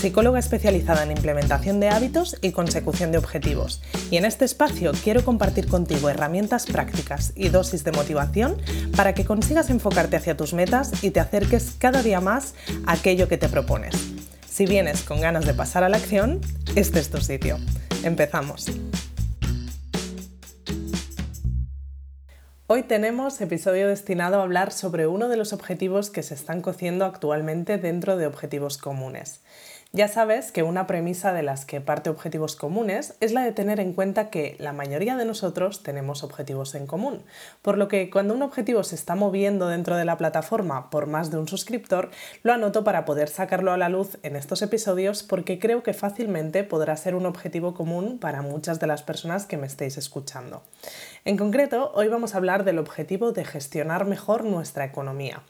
psicóloga especializada en implementación de hábitos y consecución de objetivos. Y en este espacio quiero compartir contigo herramientas prácticas y dosis de motivación para que consigas enfocarte hacia tus metas y te acerques cada día más a aquello que te propones. Si vienes con ganas de pasar a la acción, este es tu sitio. Empezamos. Hoy tenemos episodio destinado a hablar sobre uno de los objetivos que se están cociendo actualmente dentro de objetivos comunes. Ya sabes que una premisa de las que parte objetivos comunes es la de tener en cuenta que la mayoría de nosotros tenemos objetivos en común, por lo que cuando un objetivo se está moviendo dentro de la plataforma por más de un suscriptor, lo anoto para poder sacarlo a la luz en estos episodios porque creo que fácilmente podrá ser un objetivo común para muchas de las personas que me estéis escuchando. En concreto, hoy vamos a hablar del objetivo de gestionar mejor nuestra economía.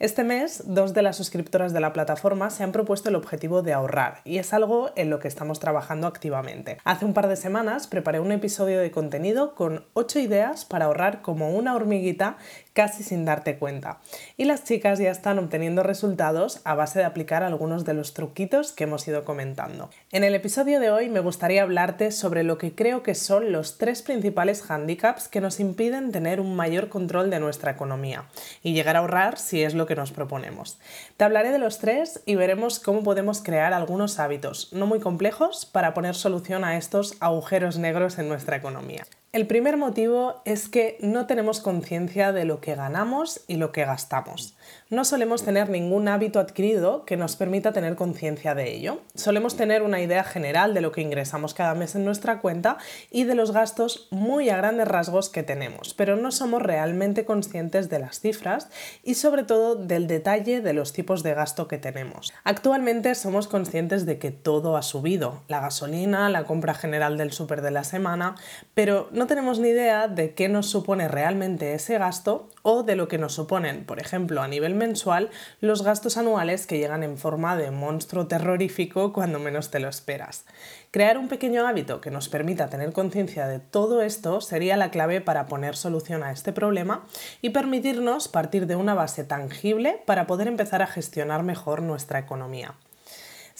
Este mes, dos de las suscriptoras de la plataforma se han propuesto el objetivo de ahorrar y es algo en lo que estamos trabajando activamente. Hace un par de semanas preparé un episodio de contenido con 8 ideas para ahorrar como una hormiguita casi sin darte cuenta. Y las chicas ya están obteniendo resultados a base de aplicar algunos de los truquitos que hemos ido comentando. En el episodio de hoy me gustaría hablarte sobre lo que creo que son los tres principales handicaps que nos impiden tener un mayor control de nuestra economía y llegar a ahorrar si es lo que nos proponemos. Te hablaré de los tres y veremos cómo podemos crear algunos hábitos no muy complejos para poner solución a estos agujeros negros en nuestra economía. El primer motivo es que no tenemos conciencia de lo que ganamos y lo que gastamos. No solemos tener ningún hábito adquirido que nos permita tener conciencia de ello. Solemos tener una idea general de lo que ingresamos cada mes en nuestra cuenta y de los gastos muy a grandes rasgos que tenemos, pero no somos realmente conscientes de las cifras y sobre todo del detalle de los tipos de gasto que tenemos. Actualmente somos conscientes de que todo ha subido, la gasolina, la compra general del súper de la semana, pero no tenemos ni idea de qué nos supone realmente ese gasto o de lo que nos suponen, por ejemplo, a nivel mensual, los gastos anuales que llegan en forma de monstruo terrorífico cuando menos te lo esperas. Crear un pequeño hábito que nos permita tener conciencia de todo esto sería la clave para poner solución a este problema y permitirnos partir de una base tangible para poder empezar a gestionar mejor nuestra economía.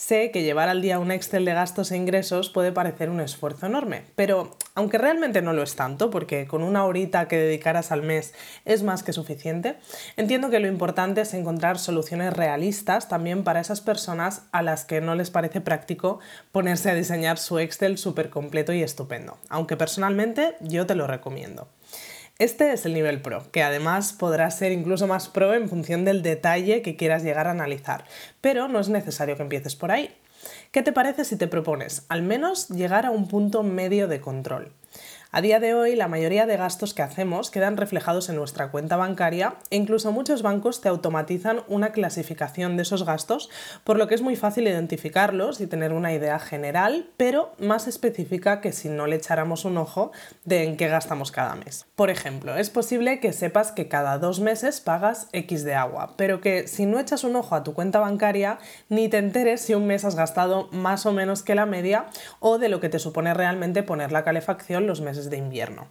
Sé que llevar al día un Excel de gastos e ingresos puede parecer un esfuerzo enorme, pero aunque realmente no lo es tanto, porque con una horita que dedicaras al mes es más que suficiente, entiendo que lo importante es encontrar soluciones realistas también para esas personas a las que no les parece práctico ponerse a diseñar su Excel súper completo y estupendo, aunque personalmente yo te lo recomiendo. Este es el nivel pro, que además podrá ser incluso más pro en función del detalle que quieras llegar a analizar, pero no es necesario que empieces por ahí. ¿Qué te parece si te propones al menos llegar a un punto medio de control? A día de hoy, la mayoría de gastos que hacemos quedan reflejados en nuestra cuenta bancaria e incluso muchos bancos te automatizan una clasificación de esos gastos, por lo que es muy fácil identificarlos y tener una idea general, pero más específica que si no le echáramos un ojo de en qué gastamos cada mes. Por ejemplo, es posible que sepas que cada dos meses pagas X de agua, pero que si no echas un ojo a tu cuenta bancaria, ni te enteres si un mes has gastado más o menos que la media o de lo que te supone realmente poner la calefacción los meses de invierno.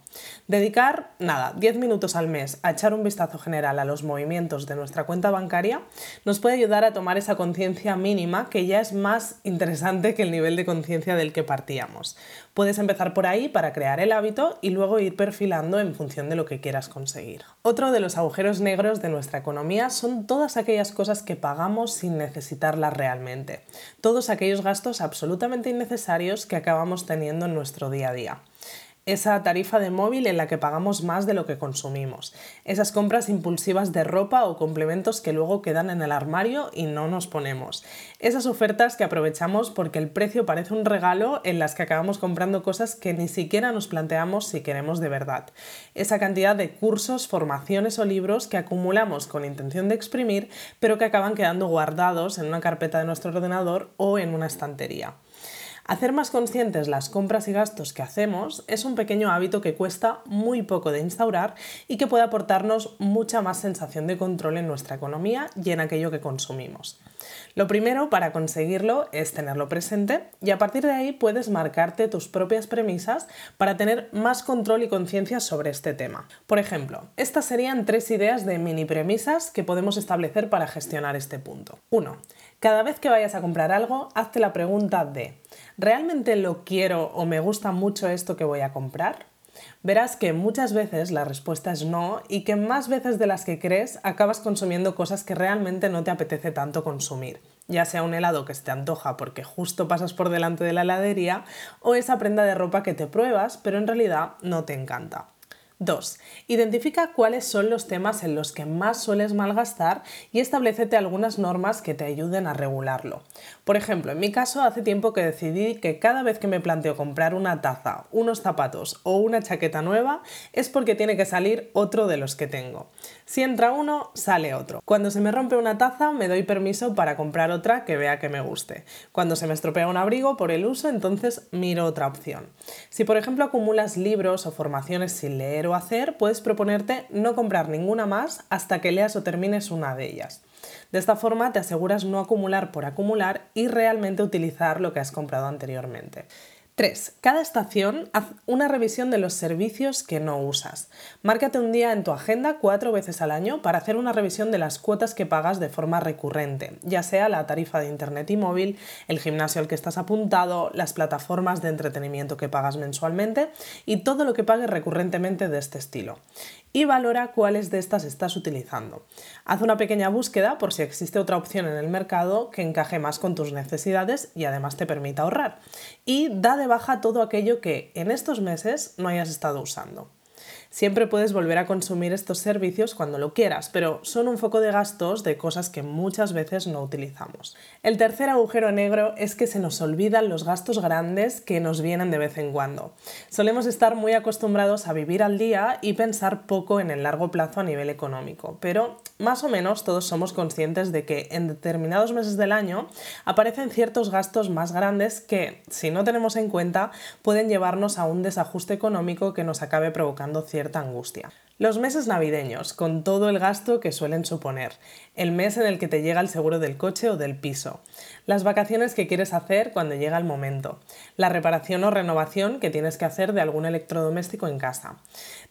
Dedicar, nada, 10 minutos al mes a echar un vistazo general a los movimientos de nuestra cuenta bancaria nos puede ayudar a tomar esa conciencia mínima que ya es más interesante que el nivel de conciencia del que partíamos. Puedes empezar por ahí para crear el hábito y luego ir perfilando en función de lo que quieras conseguir. Otro de los agujeros negros de nuestra economía son todas aquellas cosas que pagamos sin necesitarlas realmente. Todos aquellos gastos absolutamente innecesarios que acabamos teniendo en nuestro día a día esa tarifa de móvil en la que pagamos más de lo que consumimos, esas compras impulsivas de ropa o complementos que luego quedan en el armario y no nos ponemos, esas ofertas que aprovechamos porque el precio parece un regalo en las que acabamos comprando cosas que ni siquiera nos planteamos si queremos de verdad, esa cantidad de cursos, formaciones o libros que acumulamos con intención de exprimir pero que acaban quedando guardados en una carpeta de nuestro ordenador o en una estantería. Hacer más conscientes las compras y gastos que hacemos es un pequeño hábito que cuesta muy poco de instaurar y que puede aportarnos mucha más sensación de control en nuestra economía y en aquello que consumimos. Lo primero para conseguirlo es tenerlo presente y a partir de ahí puedes marcarte tus propias premisas para tener más control y conciencia sobre este tema. Por ejemplo, estas serían tres ideas de mini premisas que podemos establecer para gestionar este punto. 1. Cada vez que vayas a comprar algo, hazte la pregunta de ¿realmente lo quiero o me gusta mucho esto que voy a comprar? verás que muchas veces la respuesta es no y que más veces de las que crees acabas consumiendo cosas que realmente no te apetece tanto consumir, ya sea un helado que se te antoja porque justo pasas por delante de la heladería o esa prenda de ropa que te pruebas pero en realidad no te encanta. 2. Identifica cuáles son los temas en los que más sueles malgastar y establecete algunas normas que te ayuden a regularlo. Por ejemplo, en mi caso hace tiempo que decidí que cada vez que me planteo comprar una taza, unos zapatos o una chaqueta nueva es porque tiene que salir otro de los que tengo. Si entra uno, sale otro. Cuando se me rompe una taza, me doy permiso para comprar otra que vea que me guste. Cuando se me estropea un abrigo por el uso, entonces miro otra opción. Si por ejemplo acumulas libros o formaciones sin leer hacer, puedes proponerte no comprar ninguna más hasta que leas o termines una de ellas. De esta forma te aseguras no acumular por acumular y realmente utilizar lo que has comprado anteriormente. 3. Cada estación haz una revisión de los servicios que no usas. Márcate un día en tu agenda cuatro veces al año para hacer una revisión de las cuotas que pagas de forma recurrente, ya sea la tarifa de internet y móvil, el gimnasio al que estás apuntado, las plataformas de entretenimiento que pagas mensualmente y todo lo que pagues recurrentemente de este estilo y valora cuáles de estas estás utilizando. Haz una pequeña búsqueda por si existe otra opción en el mercado que encaje más con tus necesidades y además te permita ahorrar. Y da de baja todo aquello que en estos meses no hayas estado usando. Siempre puedes volver a consumir estos servicios cuando lo quieras, pero son un foco de gastos de cosas que muchas veces no utilizamos. El tercer agujero negro es que se nos olvidan los gastos grandes que nos vienen de vez en cuando. Solemos estar muy acostumbrados a vivir al día y pensar poco en el largo plazo a nivel económico, pero más o menos todos somos conscientes de que en determinados meses del año aparecen ciertos gastos más grandes que, si no tenemos en cuenta, pueden llevarnos a un desajuste económico que nos acabe provocando angustia. Los meses navideños, con todo el gasto que suelen suponer, el mes en el que te llega el seguro del coche o del piso, las vacaciones que quieres hacer cuando llega el momento, la reparación o renovación que tienes que hacer de algún electrodoméstico en casa.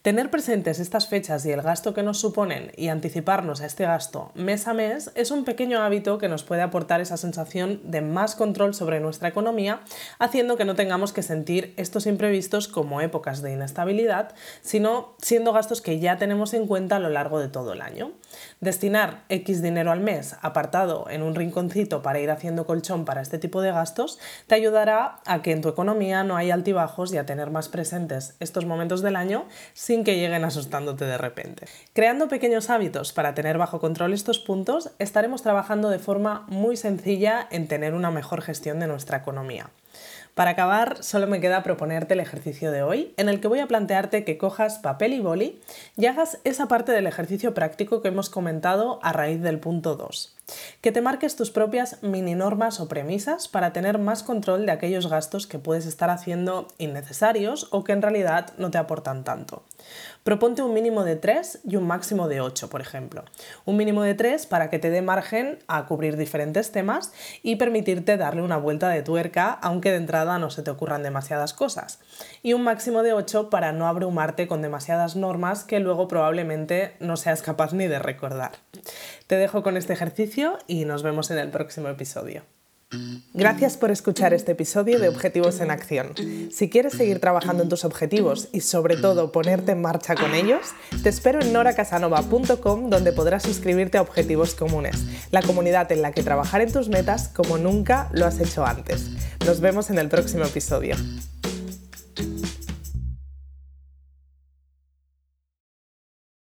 Tener presentes estas fechas y el gasto que nos suponen y anticiparnos a este gasto mes a mes es un pequeño hábito que nos puede aportar esa sensación de más control sobre nuestra economía, haciendo que no tengamos que sentir estos imprevistos como épocas de inestabilidad, sino siendo gastos que ya tenemos en cuenta a lo largo de todo el año. Destinar Dinero al mes apartado en un rinconcito para ir haciendo colchón para este tipo de gastos te ayudará a que en tu economía no haya altibajos y a tener más presentes estos momentos del año sin que lleguen asustándote de repente. Creando pequeños hábitos para tener bajo control estos puntos, estaremos trabajando de forma muy sencilla en tener una mejor gestión de nuestra economía. Para acabar, solo me queda proponerte el ejercicio de hoy, en el que voy a plantearte que cojas papel y boli y hagas esa parte del ejercicio práctico que hemos comentado a raíz del punto 2. Que te marques tus propias mini normas o premisas para tener más control de aquellos gastos que puedes estar haciendo innecesarios o que en realidad no te aportan tanto. Proponte un mínimo de 3 y un máximo de 8, por ejemplo. Un mínimo de 3 para que te dé margen a cubrir diferentes temas y permitirte darle una vuelta de tuerca, aunque de entrada no se te ocurran demasiadas cosas. Y un máximo de 8 para no abrumarte con demasiadas normas que luego probablemente no seas capaz ni de recordar. Te dejo con este ejercicio y nos vemos en el próximo episodio. Gracias por escuchar este episodio de Objetivos en Acción. Si quieres seguir trabajando en tus objetivos y sobre todo ponerte en marcha con ellos, te espero en noracasanova.com donde podrás suscribirte a Objetivos Comunes, la comunidad en la que trabajar en tus metas como nunca lo has hecho antes. Nos vemos en el próximo episodio.